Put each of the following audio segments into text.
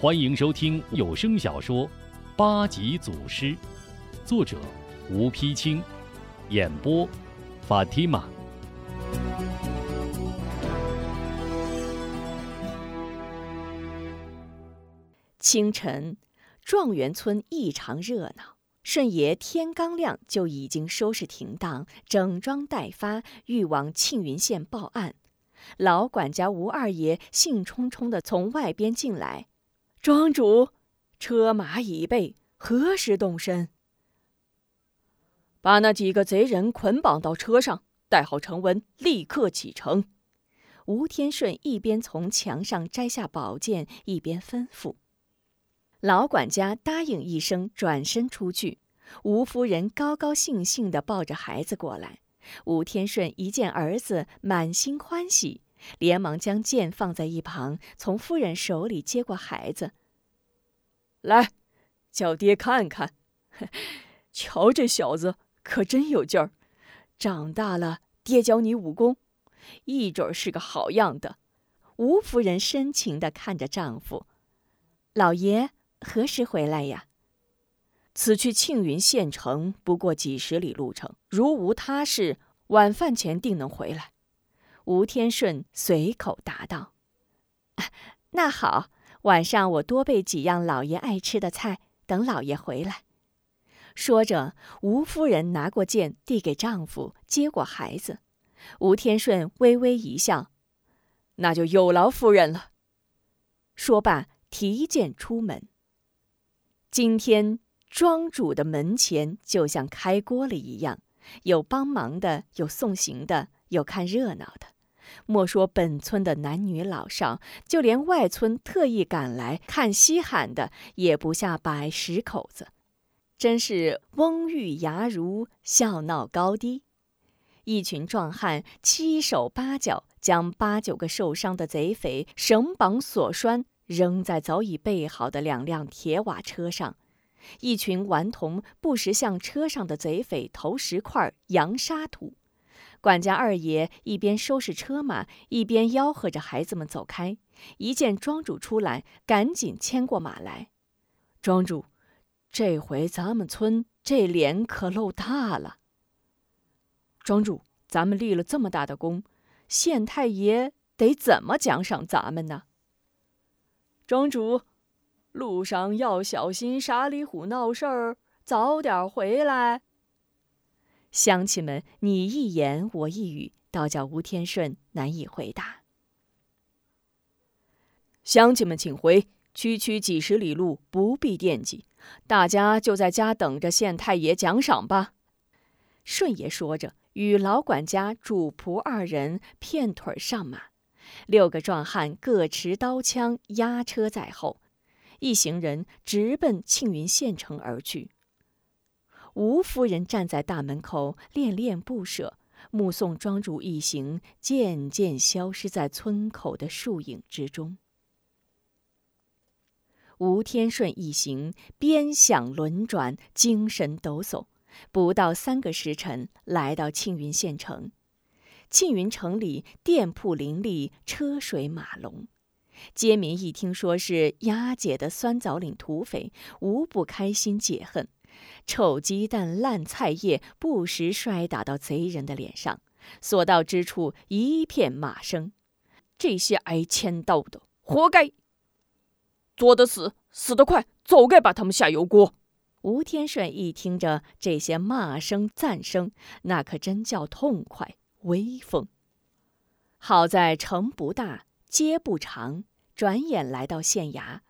欢迎收听有声小说《八级祖师》，作者吴丕清，演播法蒂玛。清晨，状元村异常热闹。顺爷天刚亮就已经收拾停当，整装待发，欲往庆云县报案。老管家吴二爷兴冲冲地从外边进来：“庄主，车马已备，何时动身？”把那几个贼人捆绑到车上，带好成文，立刻启程。吴天顺一边从墙上摘下宝剑，一边吩咐。老管家答应一声，转身出去。吴夫人高高兴兴地抱着孩子过来。吴天顺一见儿子，满心欢喜，连忙将剑放在一旁，从夫人手里接过孩子。来，叫爹看看，瞧这小子可真有劲儿。长大了，爹教你武功，一准是个好样的。吴夫人深情地看着丈夫，老爷。何时回来呀？此去庆云县城不过几十里路程，如无他事，晚饭前定能回来。吴天顺随口答道：“ 那好，晚上我多备几样老爷爱吃的菜，等老爷回来。”说着，吴夫人拿过剑，递给丈夫，接过孩子。吴天顺微微一笑：“那就有劳夫人了。”说罢，提剑出门。今天庄主的门前就像开锅了一样，有帮忙的，有送行的，有看热闹的。莫说本村的男女老少，就连外村特意赶来看稀罕的，也不下百十口子。真是翁玉牙如，笑闹高低。一群壮汉七手八脚，将八九个受伤的贼匪绳绑锁拴。扔在早已备好的两辆铁瓦车上，一群顽童不时向车上的贼匪投石块、扬沙土。管家二爷一边收拾车马，一边吆喝着孩子们走开。一见庄主出来，赶紧牵过马来。庄主，这回咱们村这脸可露大了。庄主，咱们立了这么大的功，县太爷得怎么奖赏咱们呢？庄主，路上要小心傻里虎闹事儿，早点回来。乡亲们你一言我一语，倒叫吴天顺难以回答。乡亲们请回，区区几十里路，不必惦记。大家就在家等着县太爷奖赏吧。顺爷说着，与老管家、主仆二人片腿上马。六个壮汉各持刀枪，押车在后，一行人直奔庆云县城而去。吴夫人站在大门口，恋恋不舍，目送庄主一行渐渐消失在村口的树影之中。吴天顺一行鞭响轮转，精神抖擞，不到三个时辰，来到庆云县城。庆云城里店铺林立，车水马龙，街民一听说是押解的酸枣岭土匪，无不开心解恨。臭鸡蛋、烂菜叶不时摔打到贼人的脸上，所到之处一片骂声：“这些挨千刀的，活该！做得死，死得快，早该把他们下油锅。”吴天顺一听着这些骂声、赞声，那可真叫痛快。威风。好在城不大，街不长，转眼来到县衙。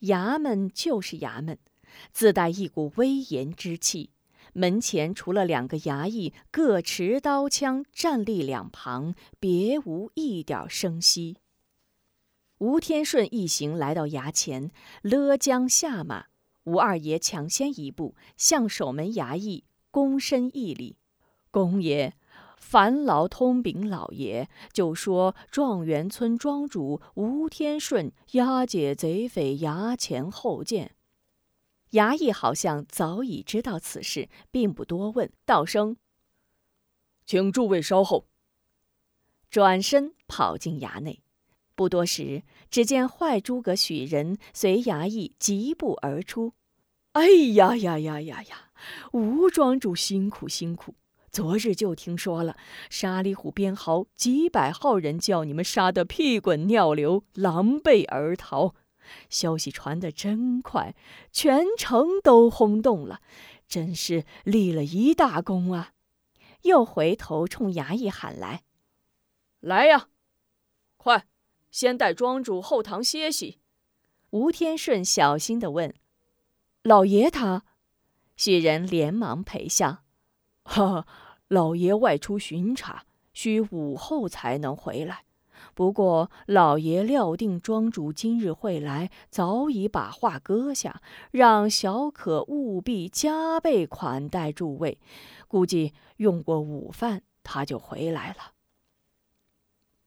衙门就是衙门，自带一股威严之气。门前除了两个衙役各持刀枪站立两旁，别无一点声息。吴天顺一行来到衙前，勒将下马。吴二爷抢先一步，向守门衙役躬身一礼：“公爷。”烦劳通禀老爷，就说状元村庄主吴天顺押解贼匪衙前候见。衙役好像早已知道此事，并不多问，道声：“请诸位稍后。”转身跑进衙内。不多时，只见坏诸葛许人随衙役疾步而出。哎呀呀呀呀呀！吴庄主辛苦辛苦！昨日就听说了，沙里虎边豪几百号人叫你们杀得屁滚尿流，狼狈而逃。消息传得真快，全城都轰动了，真是立了一大功啊！又回头冲衙役喊来：“来呀，快，先带庄主后堂歇息。”吴天顺小心地问：“老爷他？”许人连忙陪笑。哈，老爷外出巡查，需午后才能回来。不过老爷料定庄主今日会来，早已把话搁下，让小可务必加倍款待诸位。估计用过午饭，他就回来了。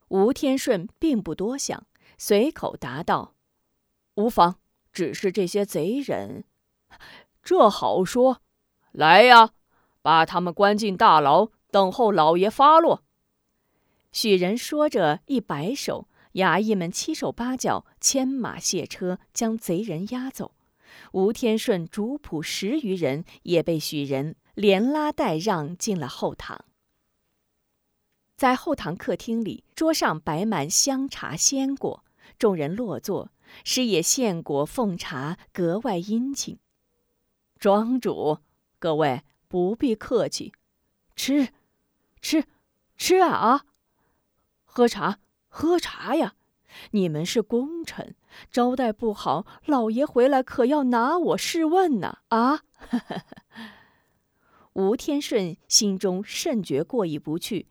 吴天顺并不多想，随口答道：“无妨，只是这些贼人，这好说。来呀！”把他们关进大牢，等候老爷发落。许人说着，一摆手，衙役们七手八脚牵马卸车，将贼人押走。吴天顺主仆十余人也被许人连拉带让进了后堂。在后堂客厅里，桌上摆满香茶鲜果，众人落座，师爷献果奉茶，格外殷勤。庄主，各位。不必客气，吃，吃，吃啊啊！喝茶，喝茶呀！你们是功臣，招待不好，老爷回来可要拿我试问呢！啊！吴天顺心中甚觉过意不去。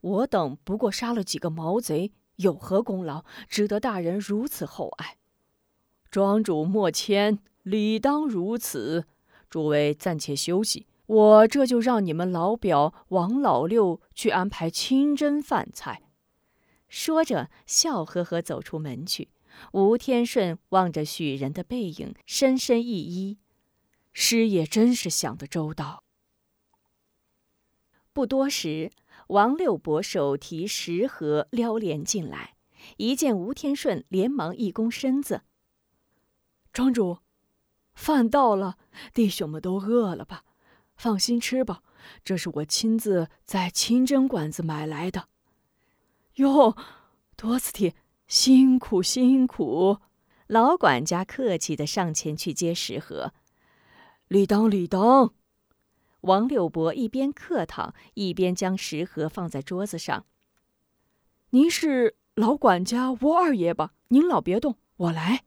我等不过杀了几个毛贼，有何功劳，值得大人如此厚爱？庄主莫谦，理当如此。诸位暂且休息。我这就让你们老表王老六去安排清真饭菜。说着，笑呵呵走出门去。吴天顺望着许人的背影，深深一揖：“师爷真是想得周到。”不多时，王六伯手提食盒撩帘进来，一见吴天顺，连忙一躬身子：“庄主，饭到了，弟兄们都饿了吧？”放心吃吧，这是我亲自在清真馆子买来的。哟，多斯蒂，辛苦辛苦！老管家客气的上前去接食盒。理当理当。王六伯一边客套，一边将食盒放在桌子上。您是老管家吴二爷吧？您老别动，我来。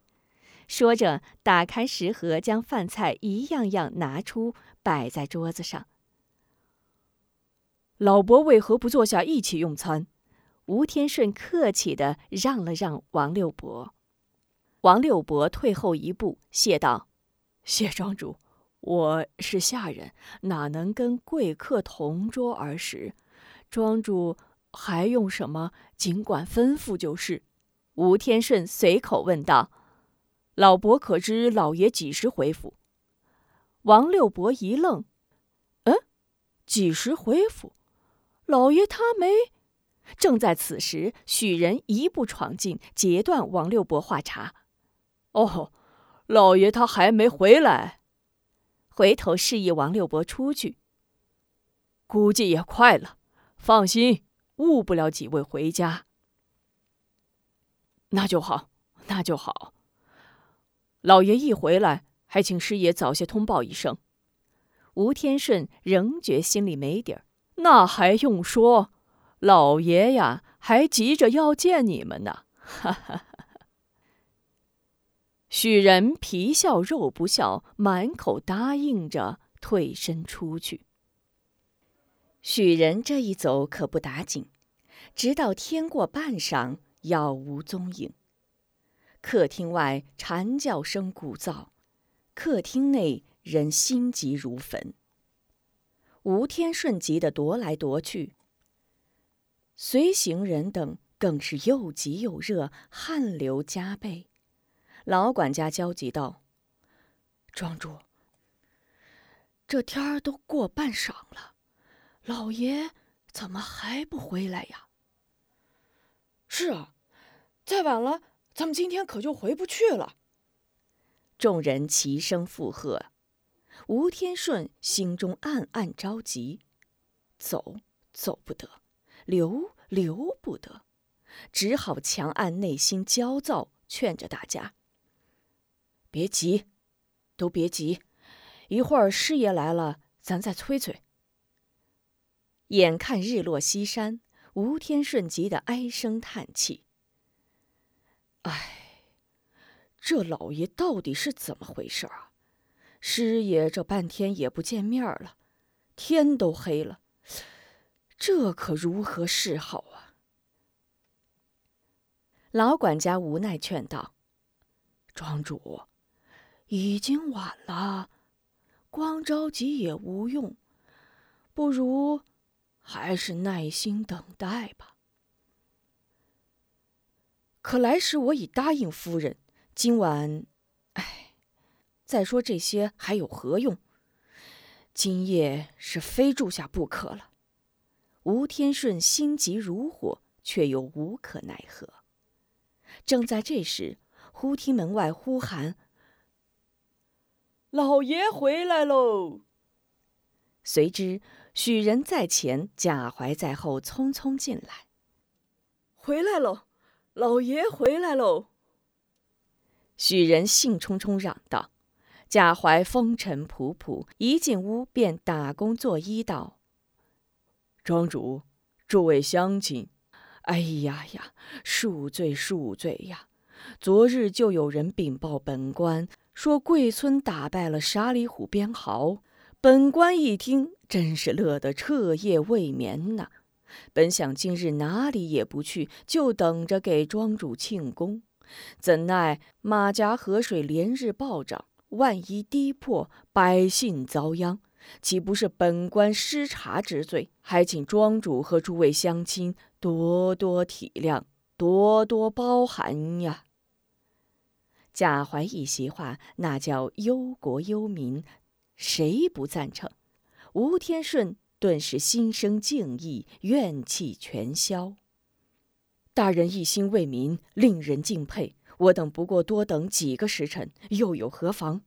说着，打开食盒，将饭菜一样样拿出。摆在桌子上。老伯为何不坐下一起用餐？吴天顺客气的让了让王六伯。王六伯退后一步，谢道：“谢庄主，我是下人，哪能跟贵客同桌而食？庄主还用什么，尽管吩咐就是。”吴天顺随口问道：“老伯可知老爷几时回府？”王六伯一愣：“嗯，几时回府？老爷他没……”正在此时，许人一步闯进，截断王六伯话茬：“哦，老爷他还没回来。”回头示意王六伯出去。估计也快了，放心，误不了几位回家。那就好，那就好。老爷一回来。还请师爷早些通报一声。吴天顺仍觉心里没底儿。那还用说，老爷呀，还急着要见你们呢。哈哈哈！许人皮笑肉不笑，满口答应着，退身出去。许人这一走可不打紧，直到天过半晌，杳无踪影。客厅外蝉叫声鼓噪。客厅内人心急如焚。吴天顺急得踱来踱去，随行人等更是又急又热，汗流浃背。老管家焦急道：“庄主，这天儿都过半晌了，老爷怎么还不回来呀？”“是啊，再晚了，咱们今天可就回不去了。众人齐声附和。吴天顺心中暗暗着急，走走不得，留留不得，只好强按内心焦躁，劝着大家：“别急，都别急，一会儿师爷来了，咱再催催。”眼看日落西山，吴天顺急得唉声叹气：“哎，这老爷到底是怎么回事啊？”师爷这半天也不见面了，天都黑了，这可如何是好啊？老管家无奈劝道：“庄主，已经晚了，光着急也无用，不如还是耐心等待吧。可来时我已答应夫人，今晚，唉。”再说这些还有何用？今夜是非住下不可了。吴天顺心急如火，却又无可奈何。正在这时，忽听门外呼喊：“老爷回来喽！”随之，许人在前，贾怀在后，匆匆进来。回来喽，老爷回来喽！许人兴冲冲嚷道。贾怀风尘仆仆，一进屋便打工作揖道：“庄主，诸位乡亲，哎呀呀，恕罪恕罪呀！昨日就有人禀报本官，说贵村打败了沙里虎鞭豪。本官一听，真是乐得彻夜未眠呐。本想今日哪里也不去，就等着给庄主庆功，怎奈马家河水连日暴涨。”万一低破，百姓遭殃，岂不是本官失察之罪？还请庄主和诸位乡亲多多体谅，多多包涵呀！贾怀一席话，那叫忧国忧民，谁不赞成？吴天顺顿时心生敬意，怨气全消。大人一心为民，令人敬佩。我等不过多等几个时辰，又有何妨？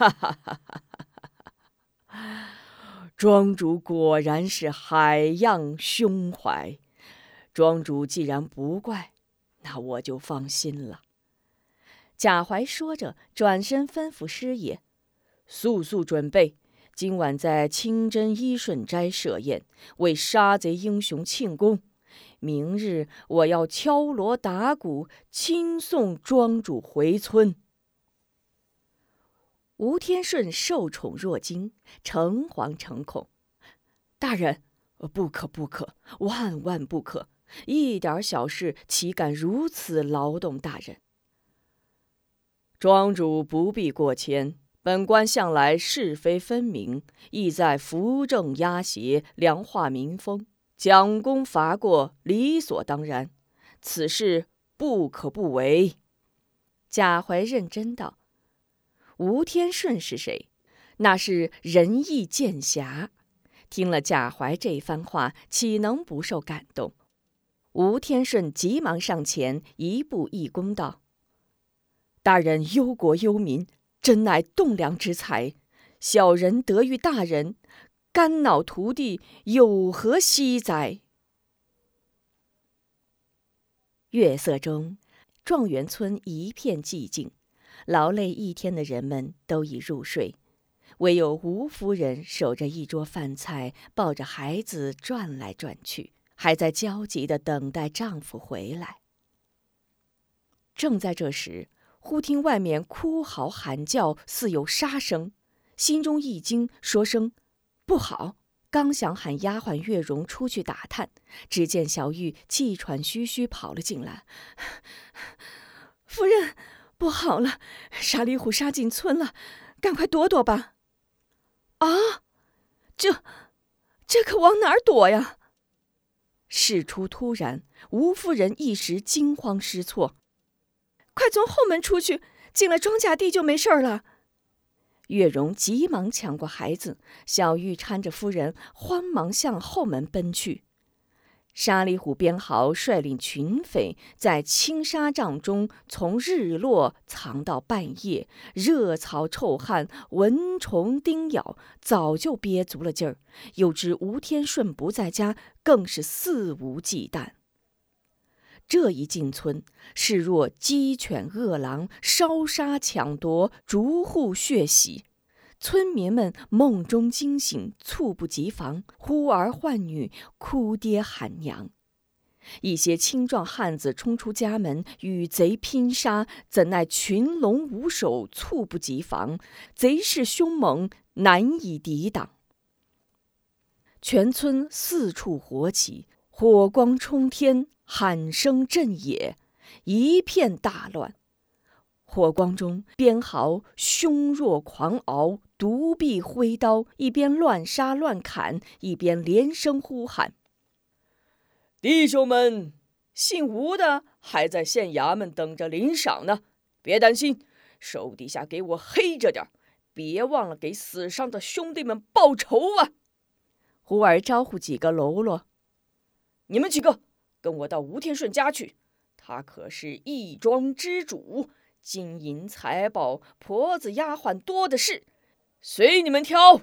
哈哈哈哈哈！庄主果然是海样胸怀。庄主既然不怪，那我就放心了。贾怀说着，转身吩咐师爷：“速速准备，今晚在清真一顺斋设宴，为杀贼英雄庆功。”明日我要敲锣打鼓，亲送庄主回村。吴天顺受宠若惊，诚惶诚恐。大人，不可不可，万万不可！一点小事，岂敢如此劳动大人？庄主不必过谦，本官向来是非分明，意在扶正压邪，良化民风。奖功罚过，理所当然，此事不可不为。贾怀认真道：“吴天顺是谁？那是仁义剑侠。”听了贾怀这番话，岂能不受感动？吴天顺急忙上前，一步一躬道：“大人忧国忧民，真乃栋梁之才。小人得遇大人。”肝脑涂地，有何惜哉？月色中，状元村一片寂静，劳累一天的人们都已入睡，唯有吴夫人守着一桌饭菜，抱着孩子转来转去，还在焦急的等待丈夫回来。正在这时，忽听外面哭嚎喊叫，似有杀声，心中一惊，说声。不好！刚想喊丫鬟月容出去打探，只见小玉气喘吁吁跑了进来。夫人，不好了！沙里虎杀进村了，赶快躲躲吧！啊，这，这可往哪儿躲呀？事出突然，吴夫人一时惊慌失措。快从后门出去，进了庄稼地就没事了。月容急忙抢过孩子，小玉搀着夫人，慌忙向后门奔去。沙里虎鞭豪率领群匪在青纱帐中，从日落藏到半夜，热草臭汗，蚊虫叮咬，早就憋足了劲儿。又知吴天顺不在家，更是肆无忌惮。这一进村，视若鸡犬饿狼，烧杀抢夺，逐户血洗。村民们梦中惊醒，猝不及防，呼儿唤女，哭爹喊娘。一些青壮汉子冲出家门与贼拼杀，怎奈群龙无首，猝不及防，贼势凶猛，难以抵挡。全村四处火起，火光冲天，喊声震野，一片大乱。火光中，边豪凶若狂獒，独臂挥刀，一边乱杀乱砍，一边连声呼喊：“弟兄们，姓吴的还在县衙门等着领赏呢，别担心，手底下给我黑着点，别忘了给死伤的兄弟们报仇啊！”忽而招呼几个喽啰：“你们几个跟我到吴天顺家去，他可是义庄之主。”金银财宝、婆子丫鬟多的是，随你们挑。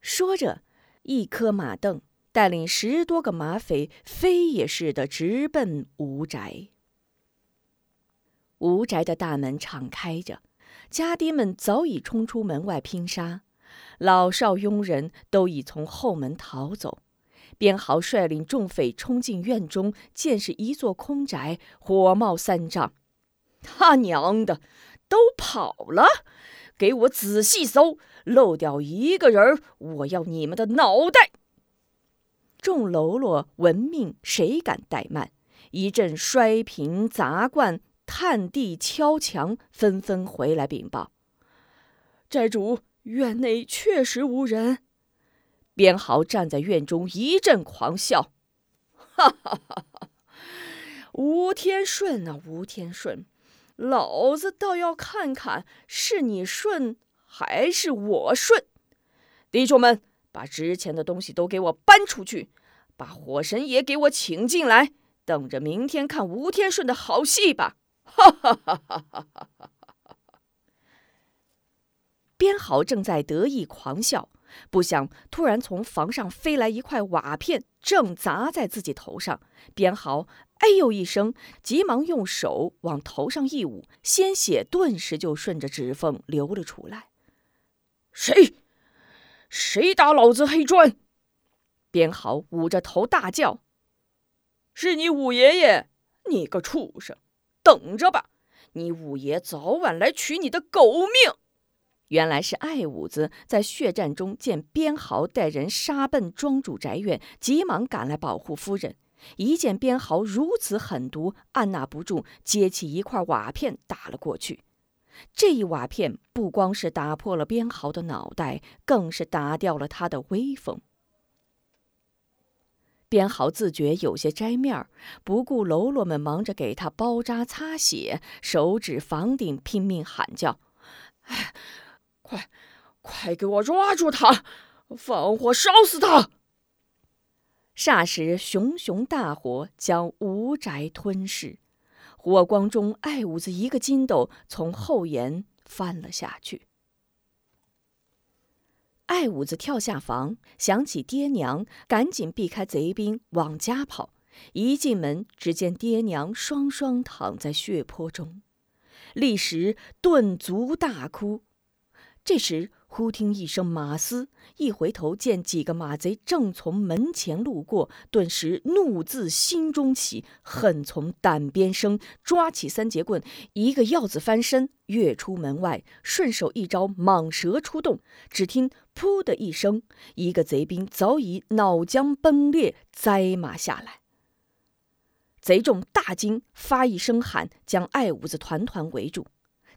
说着，一颗马镫带领十多个马匪，飞也似的直奔吴宅。吴宅的大门敞开着，家丁们早已冲出门外拼杀，老少佣人都已从后门逃走。边豪率领众匪冲进院中，见是一座空宅，火冒三丈。他娘的，都跑了！给我仔细搜，漏掉一个人我要你们的脑袋！众喽啰闻命，谁敢怠慢？一阵摔瓶砸罐、探地敲墙，纷纷回来禀报：寨主，院内确实无人。边豪站在院中一阵狂笑：“ 哈哈哈哈！吴天顺啊，吴天顺！”老子倒要看看是你顺还是我顺！弟兄们，把值钱的东西都给我搬出去，把火神爷给我请进来，等着明天看吴天顺的好戏吧！哈哈哈哈哈哈！边豪正在得意狂笑，不想突然从房上飞来一块瓦片，正砸在自己头上。边豪。哎呦一声，急忙用手往头上一捂，鲜血顿时就顺着指缝流了出来。谁？谁打老子黑砖？边豪捂着头大叫：“是你五爷爷！你个畜生，等着吧！你五爷早晚来取你的狗命！”原来是艾五子在血战中见边豪带人杀奔庄主宅院，急忙赶来保护夫人。一见边豪如此狠毒，按捺不住，接起一块瓦片打了过去。这一瓦片不光是打破了边豪的脑袋，更是打掉了他的威风。边豪自觉有些摘面儿，不顾喽啰们忙着给他包扎擦血，手指房顶拼命喊叫：“哎，快，快给我抓住他，放火烧死他！”霎时，熊熊大火将吴宅吞噬，火光中，艾五子一个筋斗从后檐翻了下去。艾五子跳下房，想起爹娘，赶紧避开贼兵往家跑。一进门，只见爹娘双双躺在血泊中，立时顿足大哭。这时，忽听一声马嘶，一回头见几个马贼正从门前路过，顿时怒自心中起，恨从胆边生，抓起三节棍，一个鹞子翻身跃出门外，顺手一招蟒蛇出洞。只听“噗”的一声，一个贼兵早已脑浆崩裂，栽马下来。贼众大惊，发一声喊，将艾五子团团围住。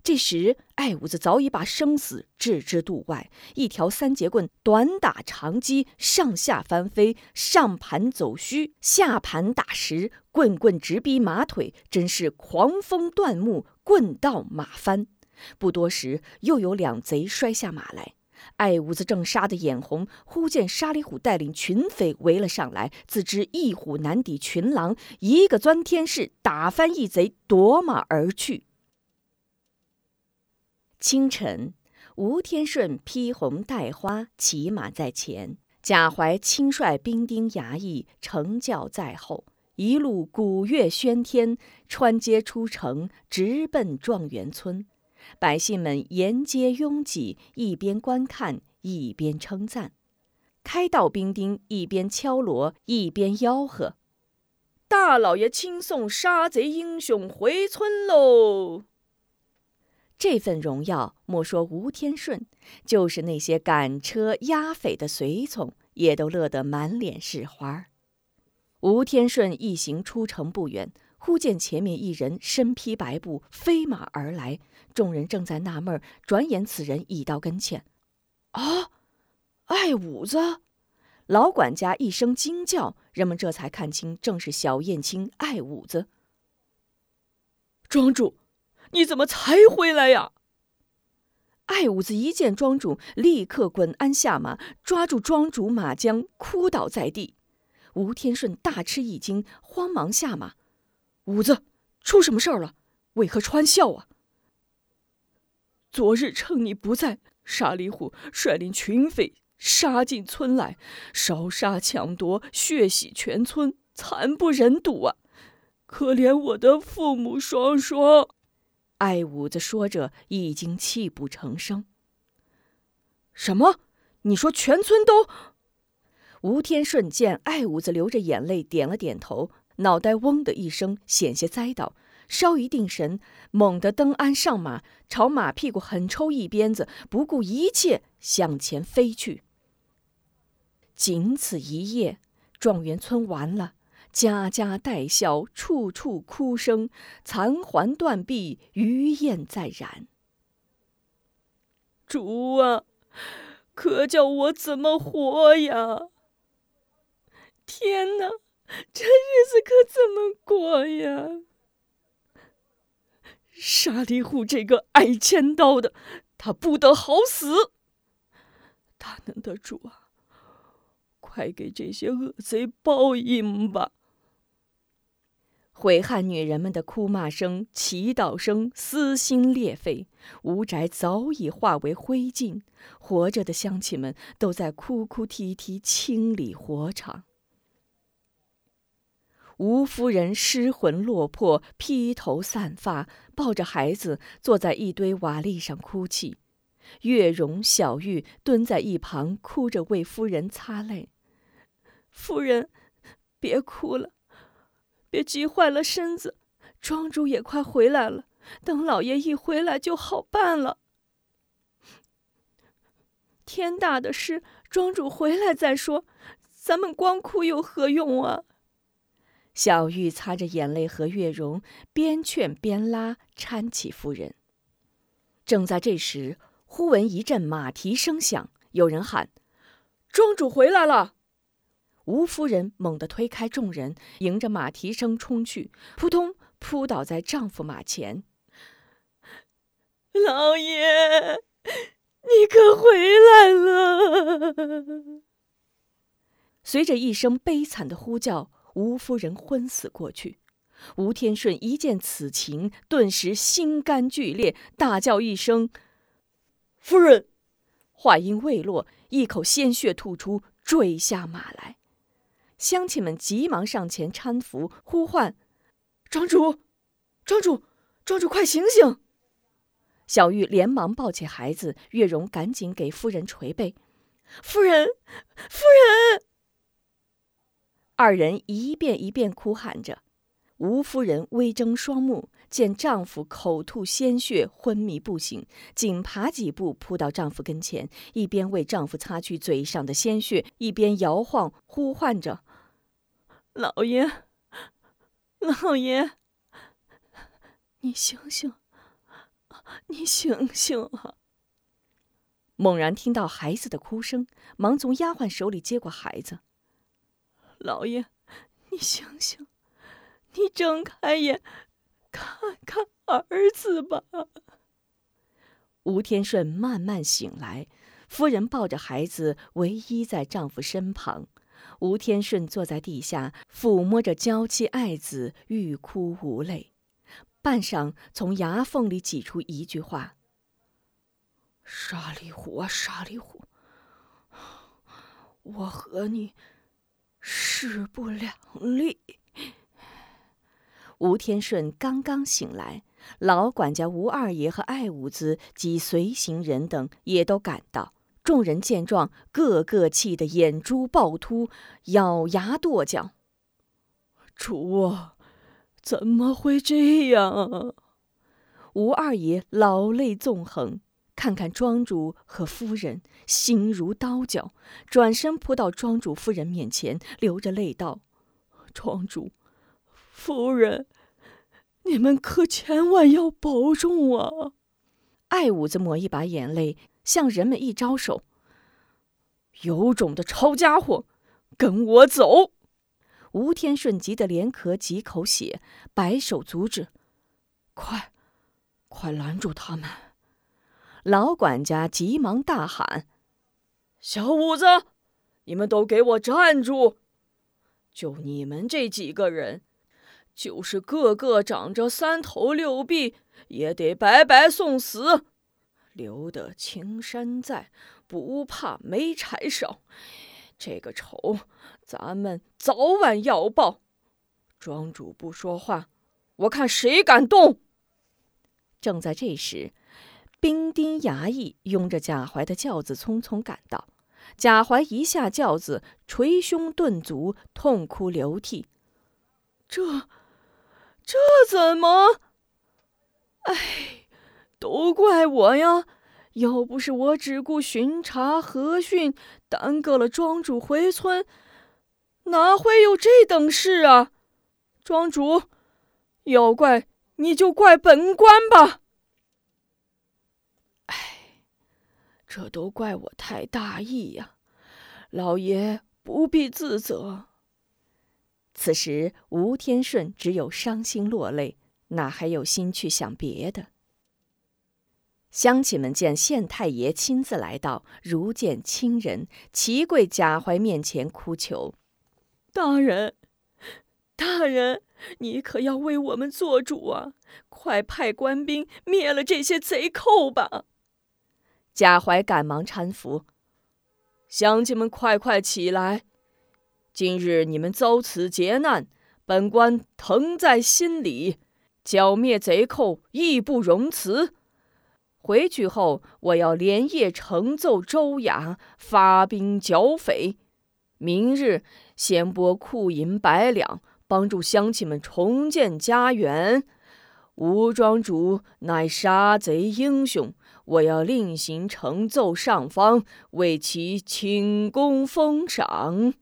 这时，艾五子早已把生死置之度外，一条三节棍短打长击，上下翻飞，上盘走虚，下盘打实，棍棍直逼马腿，真是狂风断木，棍到马翻。不多时，又有两贼摔下马来。爱五子正杀得眼红，忽见沙里虎带领群匪围了上来，自知一虎难抵群狼，一个钻天式，打翻一贼，夺马而去。清晨，吴天顺披红戴花，骑马在前，贾怀亲率兵丁衙役乘轿在后，一路鼓乐喧天，穿街出城，直奔状元村。百姓们沿街拥挤，一边观看，一边称赞。开道兵丁一边敲锣，一边吆喝：“大老爷亲送杀贼英雄回村喽！”这份荣耀，莫说吴天顺，就是那些赶车押匪的随从，也都乐得满脸是花。吴天顺一行出城不远。忽见前面一人身披白布飞马而来，众人正在纳闷转眼此人已到跟前。啊，爱五子！老管家一声惊叫，人们这才看清，正是小燕青爱五子。庄主，你怎么才回来呀？爱五子一见庄主，立刻滚鞍下马，抓住庄主马缰，哭倒在地。吴天顺大吃一惊，慌忙下马。五子，出什么事儿了？为何穿孝啊？昨日趁你不在，沙里虎率领群匪杀进村来，烧杀抢夺，血洗全村，惨不忍睹啊！可怜我的父母双双。艾五子说着，已经泣不成声。什么？你说全村都？吴天顺见艾五子流着眼泪，点了点头。脑袋嗡的一声，险些栽倒。稍一定神，猛地登鞍上马，朝马屁股狠抽一鞭子，不顾一切向前飞去。仅此一夜，状元村完了，家家带笑，处处哭声，残垣断壁，余焰在燃。主啊，可叫我怎么活呀？天哪！这日子可怎么过呀？沙里虎这个爱千刀的，他不得好死！大能的主啊，快给这些恶贼报应吧！悔恨女人们的哭骂声、祈祷声，撕心裂肺。吴宅早已化为灰烬，活着的乡亲们都在哭哭啼啼清理火场。吴夫人失魂落魄，披头散发，抱着孩子坐在一堆瓦砾上哭泣。月容、小玉蹲在一旁，哭着为夫人擦泪。夫人，别哭了，别急坏了身子。庄主也快回来了，等老爷一回来就好办了。天大的事，庄主回来再说，咱们光哭有何用啊？小玉擦着眼泪和月容边劝边拉搀起夫人。正在这时，忽闻一阵马蹄声响，有人喊：“庄主回来了！”吴夫人猛地推开众人，迎着马蹄声冲去，扑通扑倒在丈夫马前。“老爷，你可回来了！”随着一声悲惨的呼叫。吴夫人昏死过去，吴天顺一见此情，顿时心肝俱裂，大叫一声：“夫人！”话音未落，一口鲜血吐出，坠下马来。乡亲们急忙上前搀扶，呼唤：“庄主，庄主，庄主，快醒醒！”小玉连忙抱起孩子，月容赶紧给夫人捶背：“夫人，夫人！”二人一遍一遍哭喊着，吴夫人微睁双目，见丈夫口吐鲜血，昏迷不醒，紧爬几步扑到丈夫跟前，一边为丈夫擦去嘴上的鲜血，一边摇晃呼唤着：“老爷，老爷，你醒醒，你醒醒啊！”猛然听到孩子的哭声，忙从丫鬟手里接过孩子。老爷，你醒醒，你睁开眼，看看儿子吧。吴天顺慢慢醒来，夫人抱着孩子，唯一在丈夫身旁。吴天顺坐在地下，抚摸着娇妻爱子，欲哭无泪。半晌，从牙缝里挤出一句话：“沙里虎啊，沙里虎，我和你势不两立。”吴天顺刚刚醒来，老管家吴二爷和艾五子及随行人等也都赶到。众人见状，个个气得眼珠暴突，咬牙跺脚：“主啊，怎么会这样？”吴二爷老泪纵横，看看庄主和夫人，心如刀绞，转身扑到庄主夫人面前，流着泪道：“庄主。”夫人，你们可千万要保重啊！艾五子抹一把眼泪，向人们一招手：“有种的抄家伙，跟我走！”吴天顺急得连咳几口血，摆手阻止：“快，快拦住他们！”老管家急忙大喊：“小五子，你们都给我站住！就你们这几个人！”就是个个长着三头六臂，也得白白送死。留得青山在，不怕没柴烧。这个仇，咱们早晚要报。庄主不说话，我看谁敢动。正在这时，兵丁衙役拥着贾怀的轿子匆匆赶到。贾怀一下轿子，捶胸顿足，痛哭流涕。这。这怎么？哎，都怪我呀！要不是我只顾巡查和训，耽搁了庄主回村，哪会有这等事啊？庄主，要怪你就怪本官吧！哎，这都怪我太大意呀，老爷不必自责。此时，吴天顺只有伤心落泪，哪还有心去想别的？乡亲们见县太爷亲自来到，如见亲人，齐跪贾怀面前哭求：“大人，大人，你可要为我们做主啊！快派官兵灭了这些贼寇吧！”贾怀赶忙搀扶：“乡亲们，快快起来！”今日你们遭此劫难，本官疼在心里，剿灭贼寇义不容辞。回去后，我要连夜呈奏州衙，发兵剿匪。明日先拨库银百两，帮助乡亲们重建家园。吴庄主乃杀贼英雄，我要另行呈奏上方，为其请功封赏。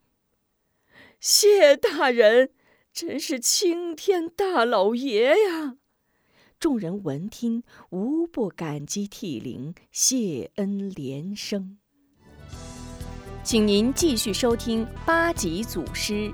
谢大人，真是青天大老爷呀！众人闻听，无不感激涕零，谢恩连声。请您继续收听八级祖师。